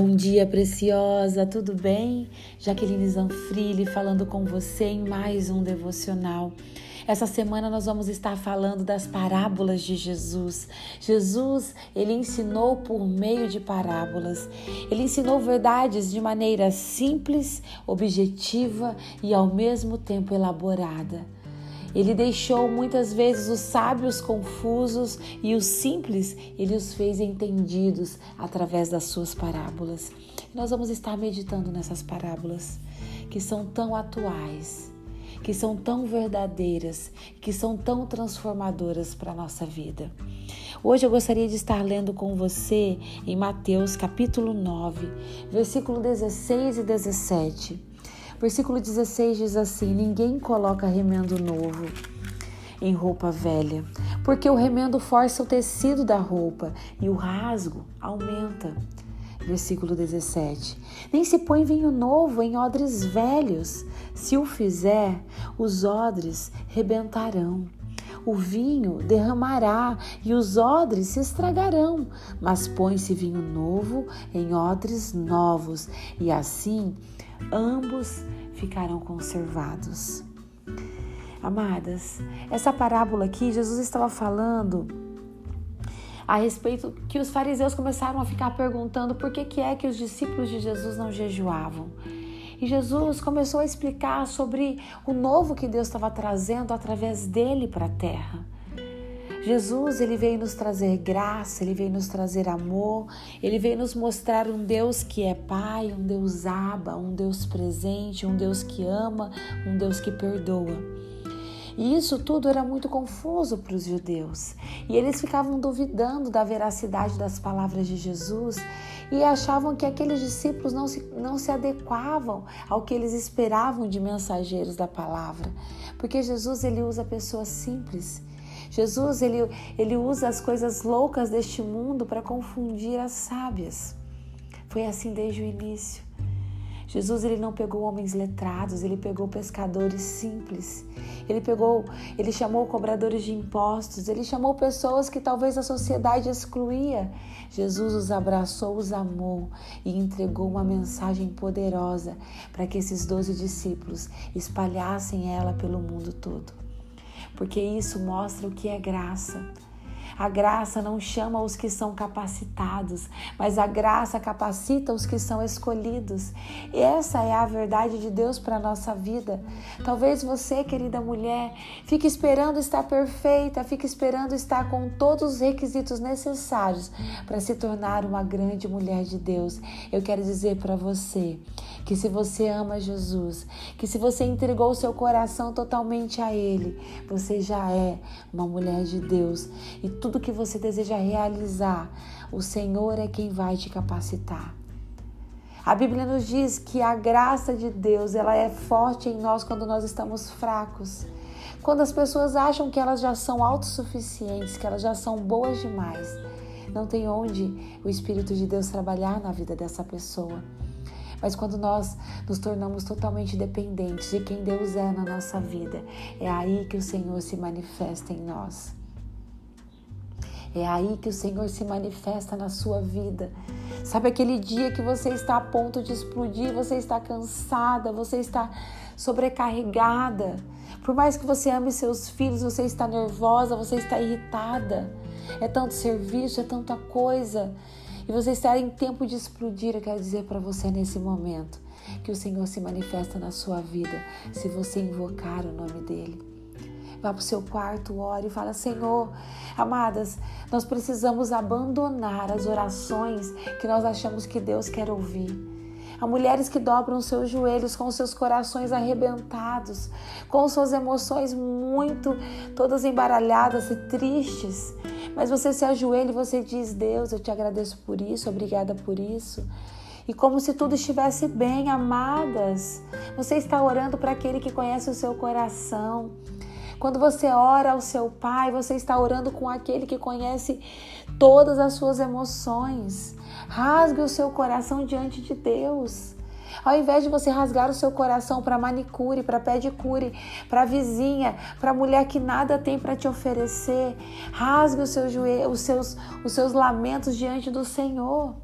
Bom dia, preciosa, tudo bem? Jaqueline Zanfrilli falando com você em mais um devocional. Essa semana nós vamos estar falando das parábolas de Jesus. Jesus, ele ensinou por meio de parábolas. Ele ensinou verdades de maneira simples, objetiva e ao mesmo tempo elaborada. Ele deixou muitas vezes os sábios confusos e os simples, ele os fez entendidos através das suas parábolas. Nós vamos estar meditando nessas parábolas que são tão atuais, que são tão verdadeiras, que são tão transformadoras para a nossa vida. Hoje eu gostaria de estar lendo com você em Mateus capítulo 9, versículo 16 e 17. Versículo 16 diz assim: Ninguém coloca remendo novo em roupa velha, porque o remendo força o tecido da roupa e o rasgo aumenta. Versículo 17: Nem se põe vinho novo em odres velhos. Se o fizer, os odres rebentarão. O vinho derramará e os odres se estragarão, mas põe-se vinho novo em odres novos, e assim ambos ficarão conservados. Amadas, essa parábola aqui, Jesus estava falando a respeito que os fariseus começaram a ficar perguntando por que, que é que os discípulos de Jesus não jejuavam. E Jesus começou a explicar sobre o novo que Deus estava trazendo através dele para a terra. Jesus, ele veio nos trazer graça, ele veio nos trazer amor, ele veio nos mostrar um Deus que é Pai, um Deus aba, um Deus presente, um Deus que ama, um Deus que perdoa. E isso tudo era muito confuso para os judeus. E eles ficavam duvidando da veracidade das palavras de Jesus e achavam que aqueles discípulos não se, não se adequavam ao que eles esperavam de mensageiros da palavra. Porque Jesus ele usa pessoas simples Jesus ele, ele usa as coisas loucas deste mundo para confundir as sábias. Foi assim desde o início. Jesus ele não pegou homens letrados, ele pegou pescadores simples. Ele pegou, ele chamou cobradores de impostos, ele chamou pessoas que talvez a sociedade excluía. Jesus os abraçou, os amou e entregou uma mensagem poderosa para que esses doze discípulos espalhassem ela pelo mundo todo porque isso mostra o que é graça. A graça não chama os que são capacitados, mas a graça capacita os que são escolhidos. E essa é a verdade de Deus para a nossa vida. Talvez você, querida mulher, fique esperando estar perfeita, fique esperando estar com todos os requisitos necessários para se tornar uma grande mulher de Deus. Eu quero dizer para você que se você ama Jesus, que se você entregou seu coração totalmente a Ele, você já é uma mulher de Deus. E tudo que você deseja realizar, o Senhor é quem vai te capacitar. A Bíblia nos diz que a graça de Deus, ela é forte em nós quando nós estamos fracos. Quando as pessoas acham que elas já são autossuficientes, que elas já são boas demais, não tem onde o Espírito de Deus trabalhar na vida dessa pessoa. Mas quando nós nos tornamos totalmente dependentes de quem Deus é na nossa vida, é aí que o Senhor se manifesta em nós. É aí que o Senhor se manifesta na sua vida. Sabe aquele dia que você está a ponto de explodir, você está cansada, você está sobrecarregada. Por mais que você ame seus filhos, você está nervosa, você está irritada. É tanto serviço, é tanta coisa. E você está em tempo de explodir, eu quero dizer para você nesse momento que o Senhor se manifesta na sua vida se você invocar o nome dele. Vá para o seu quarto, ore e fala: Senhor, amadas, nós precisamos abandonar as orações que nós achamos que Deus quer ouvir. Há mulheres que dobram seus joelhos com seus corações arrebentados, com suas emoções muito todas embaralhadas e tristes. Mas você se ajoelha e você diz: Deus, eu te agradeço por isso, obrigada por isso. E como se tudo estivesse bem, amadas, você está orando para aquele que conhece o seu coração. Quando você ora ao seu Pai, você está orando com aquele que conhece todas as suas emoções. Rasgue o seu coração diante de Deus. Ao invés de você rasgar o seu coração para manicure, para pedicure, para vizinha, para mulher que nada tem para te oferecer, rasgue os seus, os, seus, os seus lamentos diante do Senhor.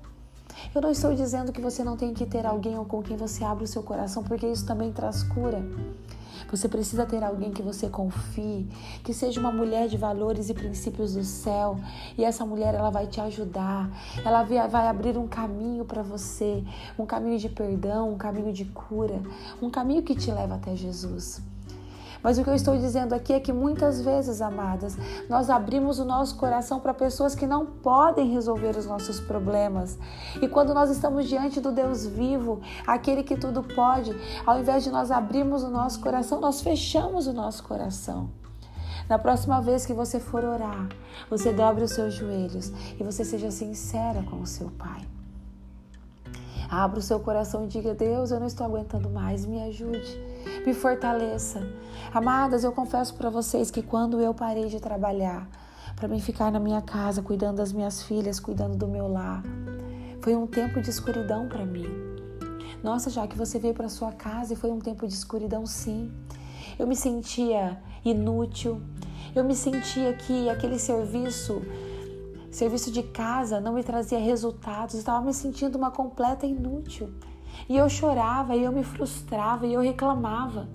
Eu não estou dizendo que você não tem que ter alguém com quem você abre o seu coração, porque isso também traz cura. Você precisa ter alguém que você confie, que seja uma mulher de valores e princípios do céu. E essa mulher ela vai te ajudar. Ela vai abrir um caminho para você, um caminho de perdão, um caminho de cura, um caminho que te leva até Jesus. Mas o que eu estou dizendo aqui é que muitas vezes, amadas, nós abrimos o nosso coração para pessoas que não podem resolver os nossos problemas. E quando nós estamos diante do Deus vivo, aquele que tudo pode, ao invés de nós abrirmos o nosso coração, nós fechamos o nosso coração. Na próxima vez que você for orar, você dobre os seus joelhos e você seja sincera com o seu Pai. Abra o seu coração e diga: Deus, eu não estou aguentando mais, me ajude, me fortaleça. Amadas, eu confesso para vocês que quando eu parei de trabalhar, para mim ficar na minha casa, cuidando das minhas filhas, cuidando do meu lar, foi um tempo de escuridão para mim. Nossa, já que você veio para sua casa e foi um tempo de escuridão, sim. Eu me sentia inútil. Eu me sentia que aquele serviço serviço de casa não me trazia resultados, estava me sentindo uma completa inútil. E eu chorava, e eu me frustrava, e eu reclamava.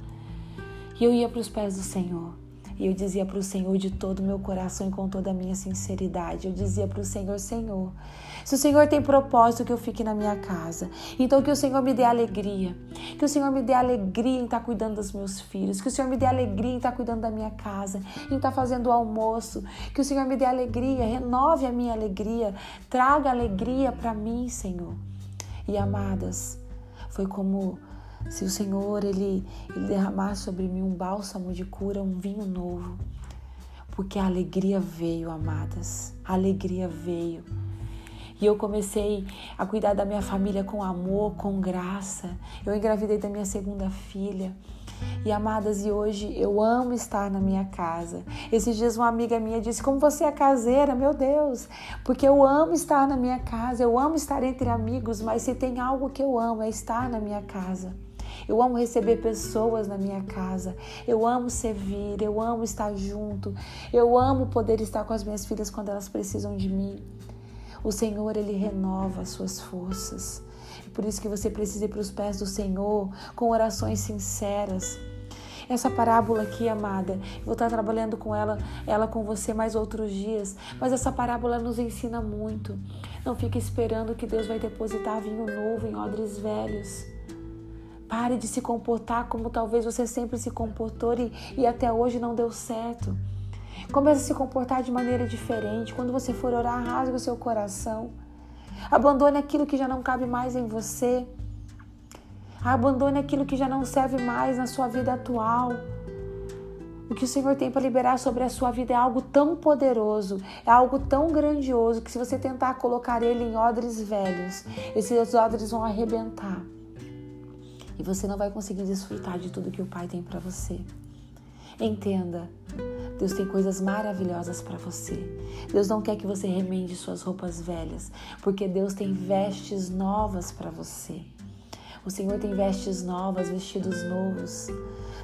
E eu ia para os pés do Senhor. E eu dizia para o Senhor de todo o meu coração e com toda a minha sinceridade. Eu dizia para o Senhor: Senhor, se o Senhor tem propósito que eu fique na minha casa, então que o Senhor me dê alegria. Que o Senhor me dê alegria em estar cuidando dos meus filhos. Que o Senhor me dê alegria em estar cuidando da minha casa, em estar fazendo o almoço. Que o Senhor me dê alegria, renove a minha alegria, traga alegria para mim, Senhor. E amadas, foi como se o Senhor ele, ele derramar sobre mim um bálsamo de cura, um vinho novo. Porque a alegria veio, amadas. A alegria veio. E eu comecei a cuidar da minha família com amor, com graça. Eu engravidei da minha segunda filha. E amadas, e hoje eu amo estar na minha casa. Esses dias uma amiga minha disse: Como você é caseira, meu Deus, porque eu amo estar na minha casa, eu amo estar entre amigos, mas se tem algo que eu amo é estar na minha casa. Eu amo receber pessoas na minha casa. Eu amo servir, eu amo estar junto. Eu amo poder estar com as minhas filhas quando elas precisam de mim. O Senhor, ele renova as suas forças. E por isso que você precisa ir para os pés do Senhor com orações sinceras. Essa parábola aqui, amada, vou estar trabalhando com ela, ela com você mais outros dias, mas essa parábola nos ensina muito. Não fique esperando que Deus vai depositar vinho novo em odres velhos. Pare de se comportar como talvez você sempre se comportou e, e até hoje não deu certo. Comece a se comportar de maneira diferente. Quando você for orar, rasgue o seu coração. Abandone aquilo que já não cabe mais em você. Abandone aquilo que já não serve mais na sua vida atual. O que o Senhor tem para liberar sobre a sua vida é algo tão poderoso, é algo tão grandioso que se você tentar colocar ele em odres velhos, esses odres vão arrebentar e você não vai conseguir desfrutar de tudo que o Pai tem para você. Entenda, Deus tem coisas maravilhosas para você. Deus não quer que você remende suas roupas velhas, porque Deus tem vestes novas para você. O Senhor tem vestes novas, vestidos novos.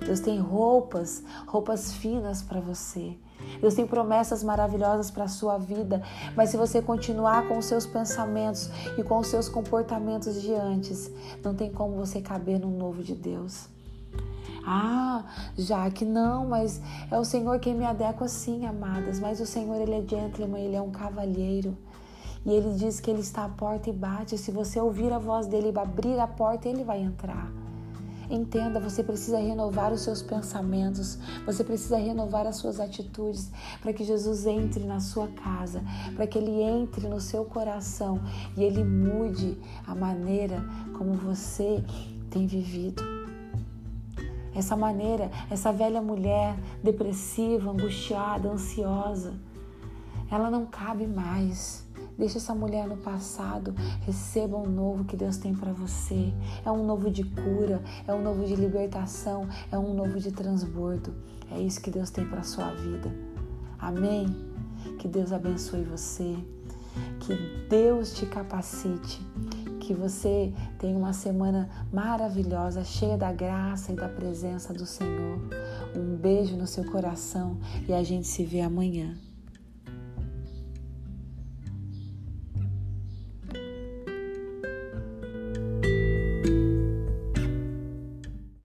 Deus tem roupas, roupas finas para você. Deus tem promessas maravilhosas para a sua vida, mas se você continuar com os seus pensamentos e com os seus comportamentos de antes, não tem como você caber no novo de Deus. Ah, já que não, mas é o Senhor quem me adequa sim, amadas. Mas o Senhor, Ele é gentleman, Ele é um cavalheiro. E Ele diz que Ele está à porta e bate. Se você ouvir a voz dEle e abrir a porta, Ele vai entrar. Entenda, você precisa renovar os seus pensamentos, você precisa renovar as suas atitudes para que Jesus entre na sua casa, para que ele entre no seu coração e ele mude a maneira como você tem vivido. Essa maneira, essa velha mulher depressiva, angustiada, ansiosa, ela não cabe mais. Deixa essa mulher no passado, receba um novo que Deus tem para você. É um novo de cura, é um novo de libertação, é um novo de transbordo. É isso que Deus tem para sua vida. Amém. Que Deus abençoe você. Que Deus te capacite. Que você tenha uma semana maravilhosa, cheia da graça e da presença do Senhor. Um beijo no seu coração e a gente se vê amanhã.